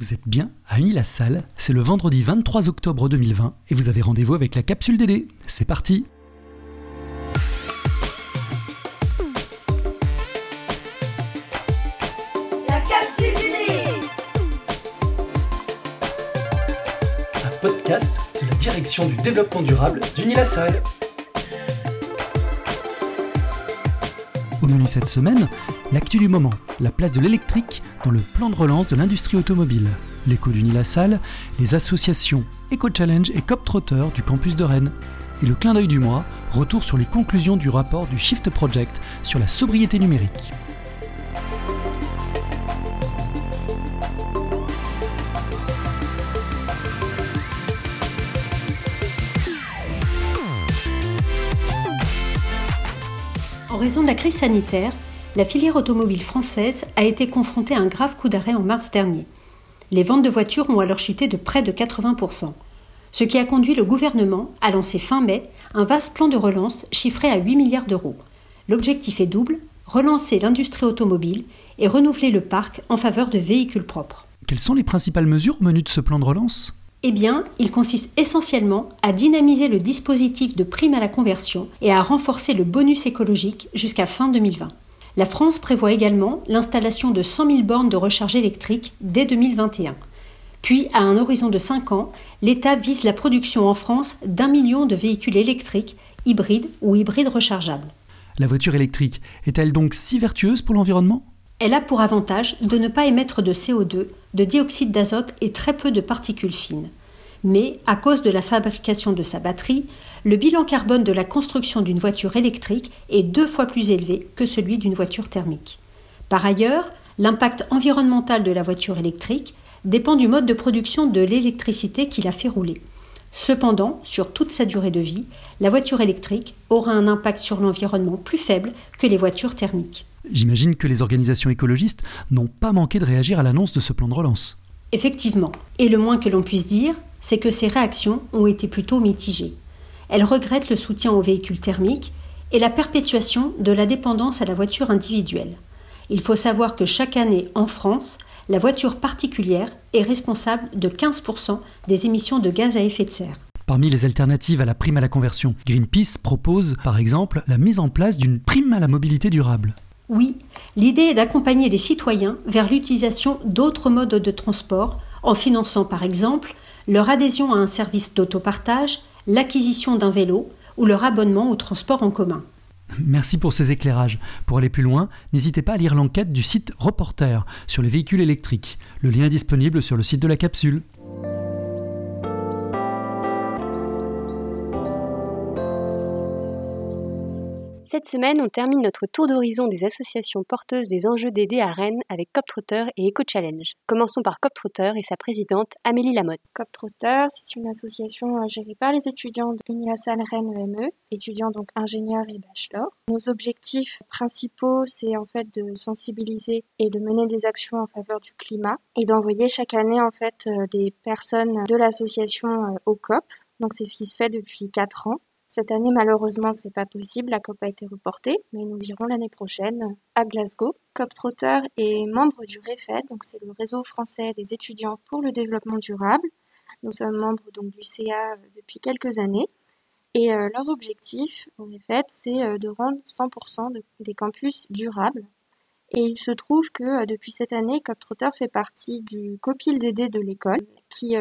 Vous êtes bien à Unis-la-Salle, c'est le vendredi 23 octobre 2020 et vous avez rendez-vous avec la capsule DD. C'est parti La capsule DD Un podcast de la direction du développement durable d'Unis-la-Salle. Au menu cette semaine, l'actu du moment, la place de l'électrique dans le plan de relance de l'industrie automobile, l'écho d'Uni-la-Salle, les associations Eco-Challenge et Cop Trotter du campus de Rennes. Et le clin d'œil du mois, retour sur les conclusions du rapport du Shift Project sur la sobriété numérique. En raison de la crise sanitaire, la filière automobile française a été confrontée à un grave coup d'arrêt en mars dernier. Les ventes de voitures ont alors chuté de près de 80%, ce qui a conduit le gouvernement à lancer fin mai un vaste plan de relance chiffré à 8 milliards d'euros. L'objectif est double, relancer l'industrie automobile et renouveler le parc en faveur de véhicules propres. Quelles sont les principales mesures au menu de ce plan de relance? Eh bien, il consiste essentiellement à dynamiser le dispositif de prime à la conversion et à renforcer le bonus écologique jusqu'à fin 2020. La France prévoit également l'installation de 100 000 bornes de recharge électrique dès 2021. Puis, à un horizon de 5 ans, l'État vise la production en France d'un million de véhicules électriques, hybrides ou hybrides rechargeables. La voiture électrique est-elle donc si vertueuse pour l'environnement? Elle a pour avantage de ne pas émettre de CO2, de dioxyde d'azote et très peu de particules fines. Mais, à cause de la fabrication de sa batterie, le bilan carbone de la construction d'une voiture électrique est deux fois plus élevé que celui d'une voiture thermique. Par ailleurs, l'impact environnemental de la voiture électrique dépend du mode de production de l'électricité qui la fait rouler. Cependant, sur toute sa durée de vie, la voiture électrique aura un impact sur l'environnement plus faible que les voitures thermiques. J'imagine que les organisations écologistes n'ont pas manqué de réagir à l'annonce de ce plan de relance. Effectivement, et le moins que l'on puisse dire, c'est que ces réactions ont été plutôt mitigées. Elles regrettent le soutien aux véhicules thermiques et la perpétuation de la dépendance à la voiture individuelle. Il faut savoir que chaque année en France, la voiture particulière est responsable de 15% des émissions de gaz à effet de serre. Parmi les alternatives à la prime à la conversion, Greenpeace propose par exemple la mise en place d'une prime à la mobilité durable. Oui, l'idée est d'accompagner les citoyens vers l'utilisation d'autres modes de transport en finançant par exemple leur adhésion à un service d'autopartage, l'acquisition d'un vélo ou leur abonnement au transport en commun. Merci pour ces éclairages. Pour aller plus loin, n'hésitez pas à lire l'enquête du site Reporter sur les véhicules électriques. Le lien est disponible sur le site de la capsule. Cette semaine, on termine notre tour d'horizon des associations porteuses des enjeux d'aider à Rennes avec CopTrotter et Eco-Challenge. Commençons par CopTrotter et sa présidente Amélie Lamotte. CopTrotter, c'est une association euh, gérée par les étudiants de l'Universal Rennes EME, étudiants donc ingénieurs et bachelors. Nos objectifs principaux, c'est en fait de sensibiliser et de mener des actions en faveur du climat et d'envoyer chaque année en fait euh, des personnes de l'association euh, au COP. Donc c'est ce qui se fait depuis 4 ans. Cette année, malheureusement, c'est pas possible. La COP a été reportée, mais nous irons l'année prochaine à Glasgow. COP Trotter est membre du REFED, donc c'est le réseau français des étudiants pour le développement durable. Nous sommes membres donc du CA depuis quelques années. Et euh, leur objectif, en REFED, c'est euh, de rendre 100% de, des campus durables. Et il se trouve que euh, depuis cette année, COP Trotter fait partie du COPIL DD de l'école, qui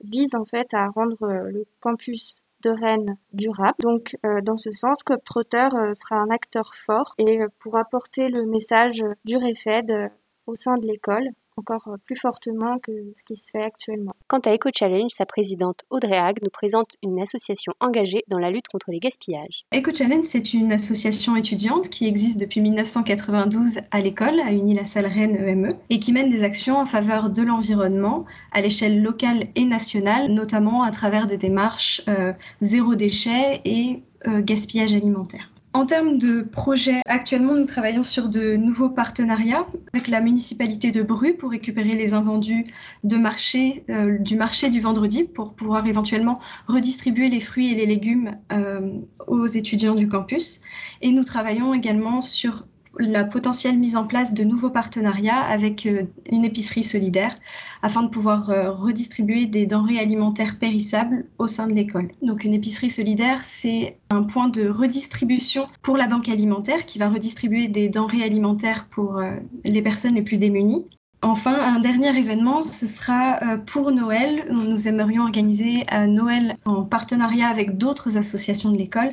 vise en fait à rendre le campus de Rennes durable. Donc, euh, dans ce sens, CopTrotter euh, sera un acteur fort et euh, pourra porter le message du REFED au sein de l'école encore plus fortement que ce qui se fait actuellement. Quant à Eco-Challenge, sa présidente Audrey Hague nous présente une association engagée dans la lutte contre les gaspillages. Eco-Challenge, c'est une association étudiante qui existe depuis 1992 à l'école, à Uni-la-Salle Rennes EME, et qui mène des actions en faveur de l'environnement à l'échelle locale et nationale, notamment à travers des démarches euh, zéro déchet et euh, gaspillage alimentaire. En termes de projets, actuellement, nous travaillons sur de nouveaux partenariats avec la municipalité de Bru pour récupérer les invendus euh, du marché du vendredi pour pouvoir éventuellement redistribuer les fruits et les légumes euh, aux étudiants du campus. Et nous travaillons également sur la potentielle mise en place de nouveaux partenariats avec euh, une épicerie solidaire afin de pouvoir euh, redistribuer des denrées alimentaires périssables au sein de l'école. Donc une épicerie solidaire, c'est un point de redistribution pour la banque alimentaire qui va redistribuer des denrées alimentaires pour euh, les personnes les plus démunies. Enfin, un dernier événement, ce sera pour Noël. Nous aimerions organiser Noël en partenariat avec d'autres associations de l'école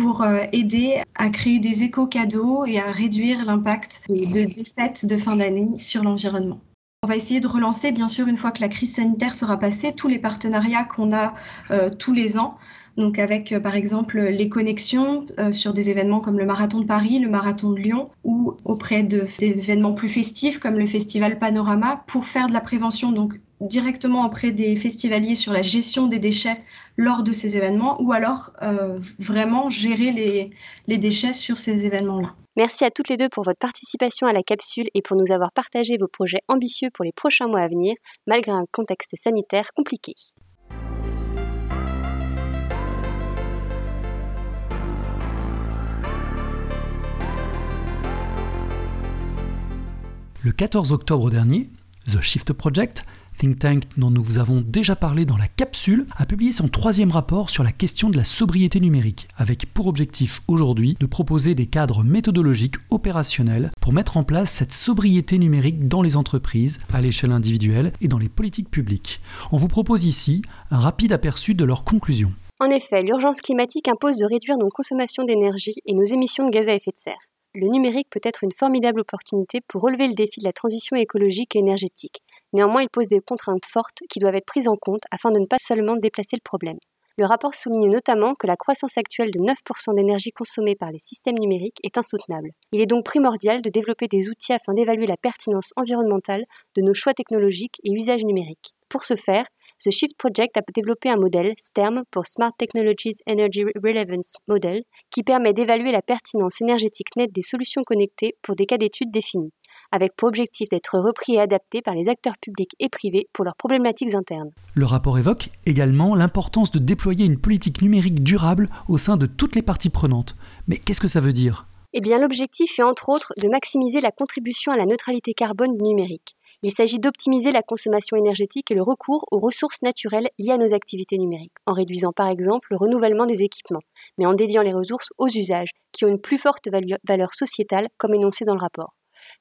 pour euh, aider à créer des éco-cadeaux et à réduire l'impact de, des fêtes de fin d'année sur l'environnement. On va essayer de relancer, bien sûr, une fois que la crise sanitaire sera passée, tous les partenariats qu'on a euh, tous les ans. Donc avec, euh, par exemple, les connexions sur des événements comme le Marathon de Paris, le Marathon de Lyon, ou auprès d'événements plus festifs comme le Festival Panorama, pour faire de la prévention, directement auprès des festivaliers sur la gestion des déchets lors de ces événements ou alors euh, vraiment gérer les, les déchets sur ces événements-là. Merci à toutes les deux pour votre participation à la capsule et pour nous avoir partagé vos projets ambitieux pour les prochains mois à venir, malgré un contexte sanitaire compliqué. Le 14 octobre dernier, The Shift Project think tank dont nous vous avons déjà parlé dans la capsule, a publié son troisième rapport sur la question de la sobriété numérique, avec pour objectif aujourd'hui de proposer des cadres méthodologiques opérationnels pour mettre en place cette sobriété numérique dans les entreprises, à l'échelle individuelle et dans les politiques publiques. On vous propose ici un rapide aperçu de leurs conclusions. En effet, l'urgence climatique impose de réduire nos consommations d'énergie et nos émissions de gaz à effet de serre. Le numérique peut être une formidable opportunité pour relever le défi de la transition écologique et énergétique, Néanmoins, il pose des contraintes fortes qui doivent être prises en compte afin de ne pas seulement déplacer le problème. Le rapport souligne notamment que la croissance actuelle de 9% d'énergie consommée par les systèmes numériques est insoutenable. Il est donc primordial de développer des outils afin d'évaluer la pertinence environnementale de nos choix technologiques et usages numériques. Pour ce faire, The Shift Project a développé un modèle STERM pour Smart Technologies Energy Relevance Model qui permet d'évaluer la pertinence énergétique nette des solutions connectées pour des cas d'études définis avec pour objectif d'être repris et adapté par les acteurs publics et privés pour leurs problématiques internes. Le rapport évoque également l'importance de déployer une politique numérique durable au sein de toutes les parties prenantes. Mais qu'est-ce que ça veut dire? Eh bien l'objectif est entre autres de maximiser la contribution à la neutralité carbone du numérique. Il s'agit d'optimiser la consommation énergétique et le recours aux ressources naturelles liées à nos activités numériques, en réduisant par exemple le renouvellement des équipements, mais en dédiant les ressources aux usages qui ont une plus forte valeur sociétale comme énoncé dans le rapport.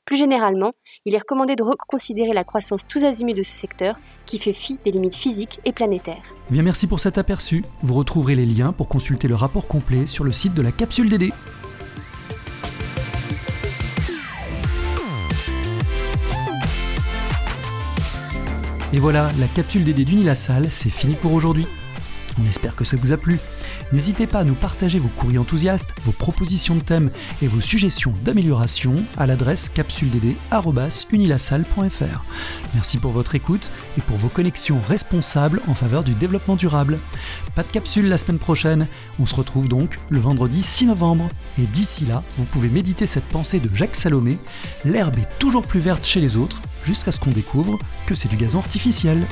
Plus généralement, il est recommandé de reconsidérer la croissance tous azimuts de ce secteur qui fait fi des limites physiques et planétaires. Eh bien merci pour cet aperçu. Vous retrouverez les liens pour consulter le rapport complet sur le site de la capsule DD. Et voilà, la capsule DD d'Unilassal, c'est fini pour aujourd'hui. On espère que ça vous a plu. N'hésitez pas à nous partager vos courriers enthousiastes, vos propositions de thèmes et vos suggestions d'amélioration à l'adresse capsuledd.unilassal.fr. Merci pour votre écoute et pour vos connexions responsables en faveur du développement durable. Pas de capsule la semaine prochaine, on se retrouve donc le vendredi 6 novembre. Et d'ici là, vous pouvez méditer cette pensée de Jacques Salomé l'herbe est toujours plus verte chez les autres jusqu'à ce qu'on découvre que c'est du gazon artificiel.